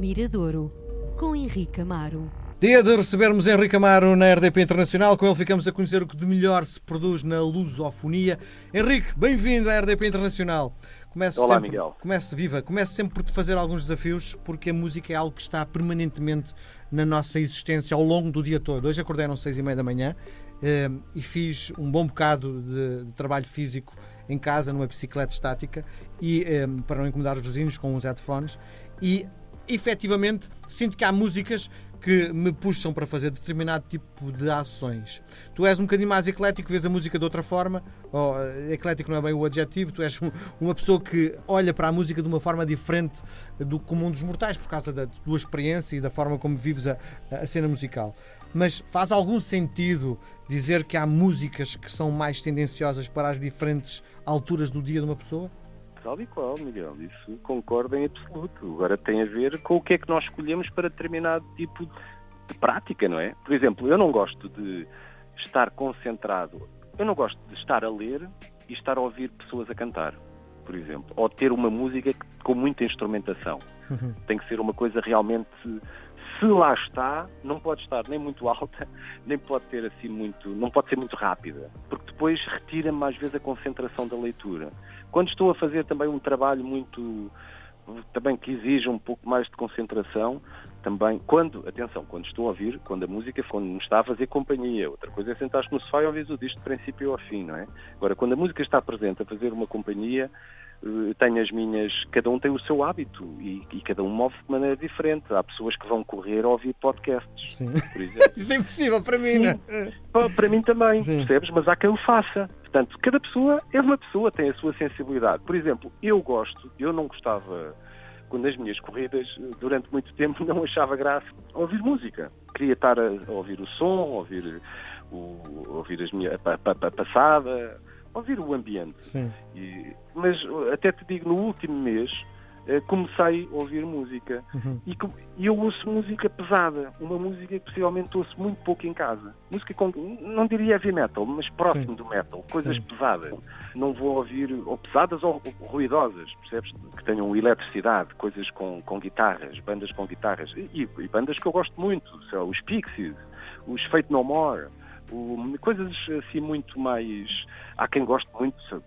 Miradouro, com Henrique Amaro. Dia de recebermos Henrique Amaro na RDP Internacional. Com ele ficamos a conhecer o que de melhor se produz na lusofonia. Henrique, bem-vindo à RDP Internacional. Comece Olá, sempre, Miguel. Comece, viva. Comece sempre por te fazer alguns desafios, porque a música é algo que está permanentemente na nossa existência ao longo do dia todo. Hoje acordei às seis e meia da manhã eh, e fiz um bom bocado de, de, trabalho físico em casa, numa bicicleta estática, e eh, para não incomodar os vizinhos com os headphones. E efetivamente sinto que há músicas que me puxam para fazer determinado tipo de ações. Tu és um bocadinho mais eclético, vês a música de outra forma, ou uh, eclético não é bem o adjetivo, tu és um, uma pessoa que olha para a música de uma forma diferente do comum dos mortais, por causa da tua experiência e da forma como vives a, a cena musical. Mas faz algum sentido dizer que há músicas que são mais tendenciosas para as diferentes alturas do dia de uma pessoa? Tal e qual, Miguel, isso concordo em absoluto. Agora tem a ver com o que é que nós escolhemos para determinado tipo de prática, não é? Por exemplo, eu não gosto de estar concentrado, eu não gosto de estar a ler e estar a ouvir pessoas a cantar, por exemplo, ou ter uma música com muita instrumentação. Uhum. Tem que ser uma coisa realmente se lá está, não pode estar nem muito alta, nem pode ter assim muito, não pode ser muito rápida, porque depois retira-me às vezes a concentração da leitura. Quando estou a fazer também um trabalho muito também que exige um pouco mais de concentração, também quando, atenção, quando estou a ouvir, quando a música, quando me está a fazer companhia, outra coisa é sentar-te no sofá e ouvir o disco de princípio ao fim, não é? Agora, quando a música está presente a fazer uma companhia, eh, tenho as minhas, cada um tem o seu hábito e, e, cada um move de maneira diferente. Há pessoas que vão correr a ouvir podcasts, Sim. por exemplo. Isso é impossível para mim, não é? Para mim também, Sim. percebes? Mas há quem o faça. Portanto, cada pessoa é uma pessoa, tem a sua sensibilidade. Por exemplo, eu gosto, eu não gostava, quando nas minhas corridas, durante muito tempo, não achava graça ouvir música. Queria estar a, ouvir o som, ouvir, o, ouvir as minhas, a, a, a passada, ouvir o ambiente. Sim. E, mas até te digo, no último mês comecei a ouvir música uhum. e, eu ouço música pesada, uma música que possivelmente ouço muito pouco em casa. Música com, não diria heavy metal, mas próximo Sim. do metal, coisas Sim. pesadas. Não vou ouvir ou pesadas ou, ruidosas, percebes? Que tenham eletricidade, coisas com, com guitarras, bandas com guitarras e, e bandas que eu gosto muito, os Pixies, os Fate No More o, coisas assim muito mais. Há quem goste muito.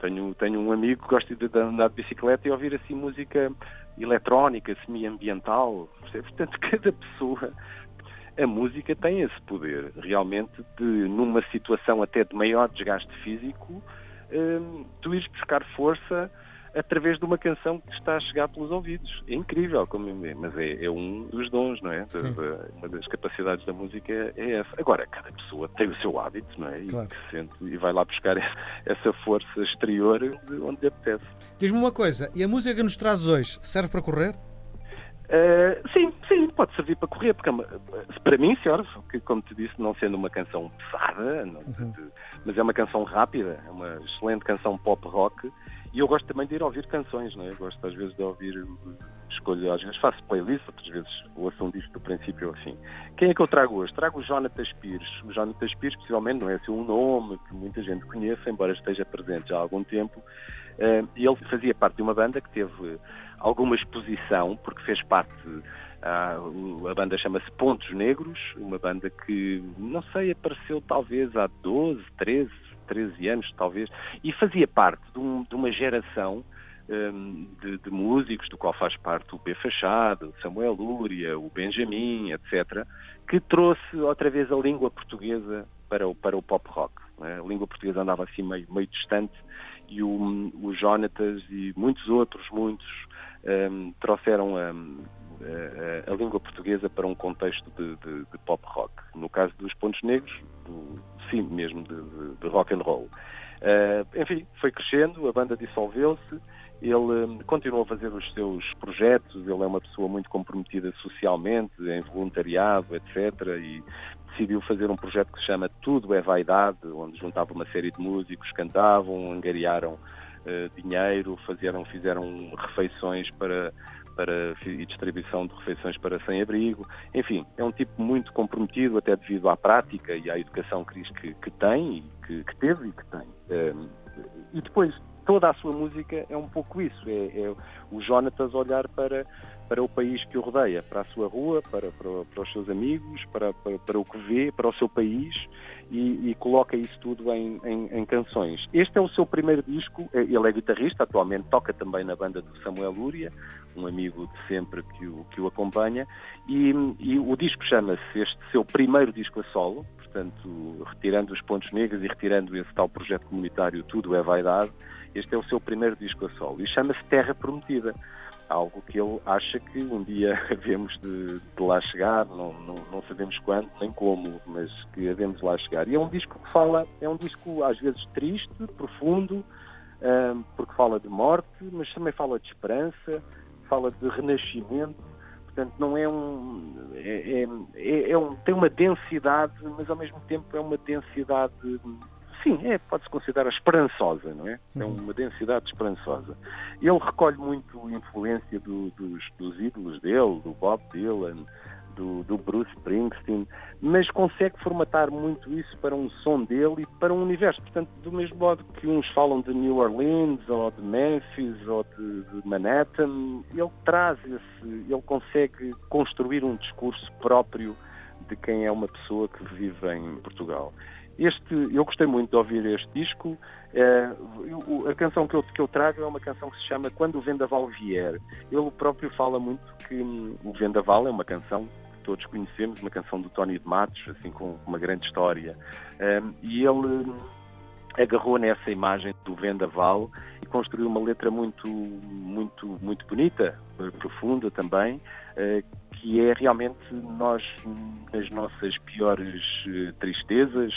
Tenho, tenho um amigo que gosta de andar de bicicleta e ouvir assim música eletrónica, semi-ambiental. Portanto, cada pessoa. A música tem esse poder, realmente, de, numa situação até de maior desgaste físico, hum, tu ires buscar força através de uma canção que está a chegar pelos ouvidos. É incrível, como, mas é, é um dos dons, não é? uma das capacidades da música é essa. Agora, cada pessoa tem o seu hábito, não é? Claro. E, sente, e vai lá buscar essa força exterior de onde lhe apetece. Diz-me uma coisa, e a música que nos traz hoje serve para correr? Uh, sim, sim, pode servir para correr, porque é para mim serve, que como te disse, não sendo uma canção pesada, não, uhum. de, mas é uma canção rápida, é uma excelente canção pop rock e eu gosto também de ir ouvir canções, não é? Eu gosto às vezes de ouvir, escolho, às vezes faço playlist, outras vezes ouço um disco do princípio ao fim. Quem é que eu trago hoje? Trago o Jonathan Pires. O Jonathan Pires, possivelmente, não é assim um nome que muita gente conhece, embora esteja presente já há algum tempo. Uh, e ele fazia parte de uma banda que teve alguma exposição, porque fez parte Uh, a banda chama-se Pontos Negros, uma banda que, não sei, apareceu talvez há 12, 13, 13 anos, talvez, e fazia parte de, um, de uma geração de, de, músicos, do qual faz parte o B. Fachado, Samuel Lúria, o Benjamin, etc., que trouxe outra vez a língua portuguesa para o, para o pop rock. É? A língua portuguesa andava assim meio, meio distante e o, o Jonatas e muitos outros, muitos, um, trouxeram a, a, a, língua portuguesa para um contexto de, de, de, pop rock. No caso dos Pontos Negros, do, sim, mesmo de, de rock and roll. Uh, enfim, foi crescendo, a banda dissolveu-se, ele um, continuou a fazer os seus projetos, ele é uma pessoa muito comprometida socialmente, em voluntariado, etc. E decidiu fazer um projeto que se chama Tudo é Vaidade, onde juntava uma série de músicos, cantavam, angariaram uh, dinheiro, fizeram, fizeram refeições para para, e distribuição de refeições para sem-abrigo. Enfim, é um tipo muito comprometido, até devido à prática e à educação que, que, que tem, que, que, teve e que tem. Um, e depois, toda a sua música é um pouco isso. É, é o Jonatas olhar para, para o país que o rodeia, para a sua rua, para, para, para os seus amigos, para, para, para, o que vê, para o seu país e, e coloca isso tudo em, em, em, canções. Este é o seu primeiro disco, é, ele é guitarrista, atualmente toca também na banda do Samuel Lúria, um amigo de sempre que o, que o acompanha, e, e o disco chama-se este seu primeiro disco a solo, portanto, retirando os pontos negros e retirando esse tal projeto comunitário Tudo é Vaidade, este é o seu primeiro disco a solo e chama-se Terra Prometida algo que ele acha que um dia havemos de, de lá chegar, não, não, não, sabemos quando nem como, mas que havemos de lá chegar. E é um disco que fala, é um disco às vezes triste, profundo, um, porque fala de morte, mas também fala de esperança, fala de renascimento. Portanto, não é um, é, é, é, é um. tem uma densidade, mas ao mesmo tempo é uma densidade sim, é, pode-se considerar esperançosa, não é? É uhum. uma densidade esperançosa. Ele recolhe muito influência do, dos, dos, ídolos dele, do Bob Dylan, do, do, Bruce Springsteen, mas consegue formatar muito isso para um som dele e para um universo. Portanto, do mesmo modo que uns falam de New Orleans, ou de Memphis, ou de, de Manhattan, ele traz esse, ele consegue construir um discurso próprio de quem é uma pessoa que vive em Portugal. Este, eu gostei muito de ouvir este disco. É, a canção que eu, que eu trago é uma canção que se chama Quando o Vendaval Vier. Ele próprio fala muito que hum, o Vendaval é uma canção que todos conhecemos, uma canção do Tony de Matos, assim com uma grande história. É, e ele hum, agarrou nessa imagem do vendaval construiu uma letra muito, muito, muito bonita, profunda também, eh, que é realmente nós, nas nossas piores eh, tristezas,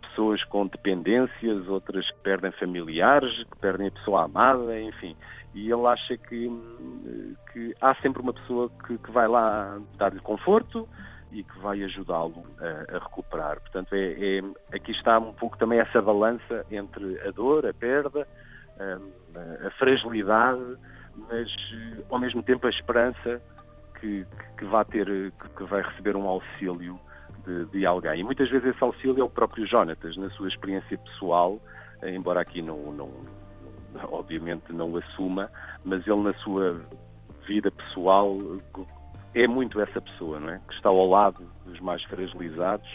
pessoas com dependências, outras que perdem familiares, que perdem a pessoa amada, enfim. E ele acha que, que há sempre uma pessoa que, que vai lá dar-lhe conforto e que vai ajudá-lo a, a, recuperar. Portanto, é, é, aqui está um pouco também essa balança entre a dor, a perda, a, fragilidade, mas ao mesmo tempo a esperança que, que, vai ter, que, vai receber um auxílio de, de, alguém. E muitas vezes esse auxílio é o próprio Jonatas, na sua experiência pessoal, embora aqui não, não obviamente não o assuma, mas ele na sua vida pessoal é muito essa pessoa, não é? Que está ao lado dos mais fragilizados,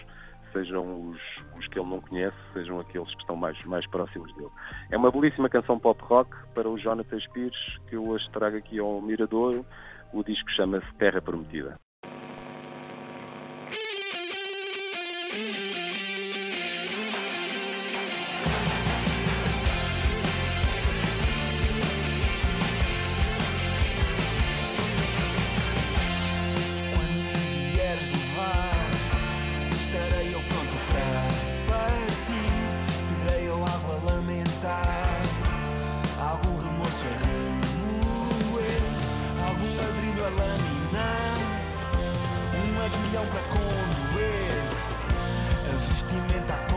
sejam os, os que ele não conhece, sejam aqueles que estão mais, mais próximos dele. É uma belíssima canção pop rock para o Jonathan Spears, que eu hoje trago aqui ao Miradouro. O disco chama-se Terra Prometida. aguilhão para é condoer, a vestimenta a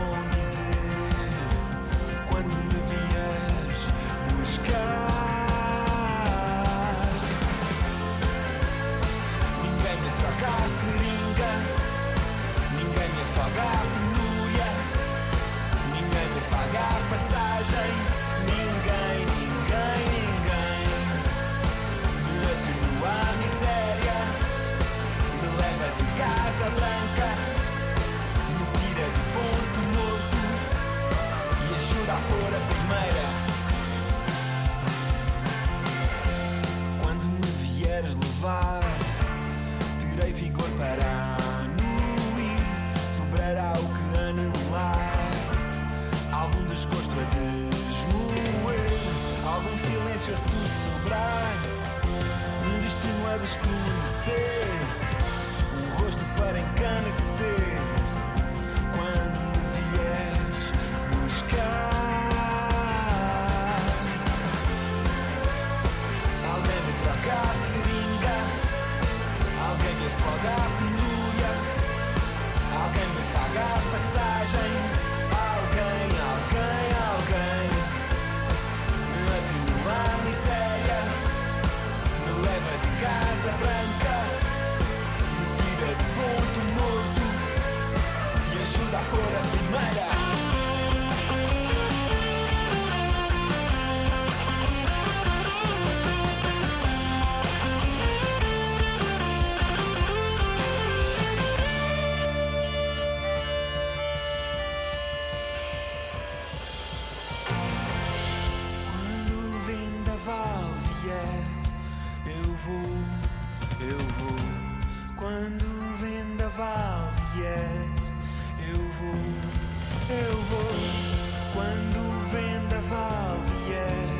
levar, terei vigor para anuir, sobrará o que anular, algum desgosto a desmoer, algum silêncio a sussurrar, um destino a desconhecer, um rosto para encanecer. vou, eu vou. Quando o vendaval vier, eu vou, eu vou. Quando o vendaval vier.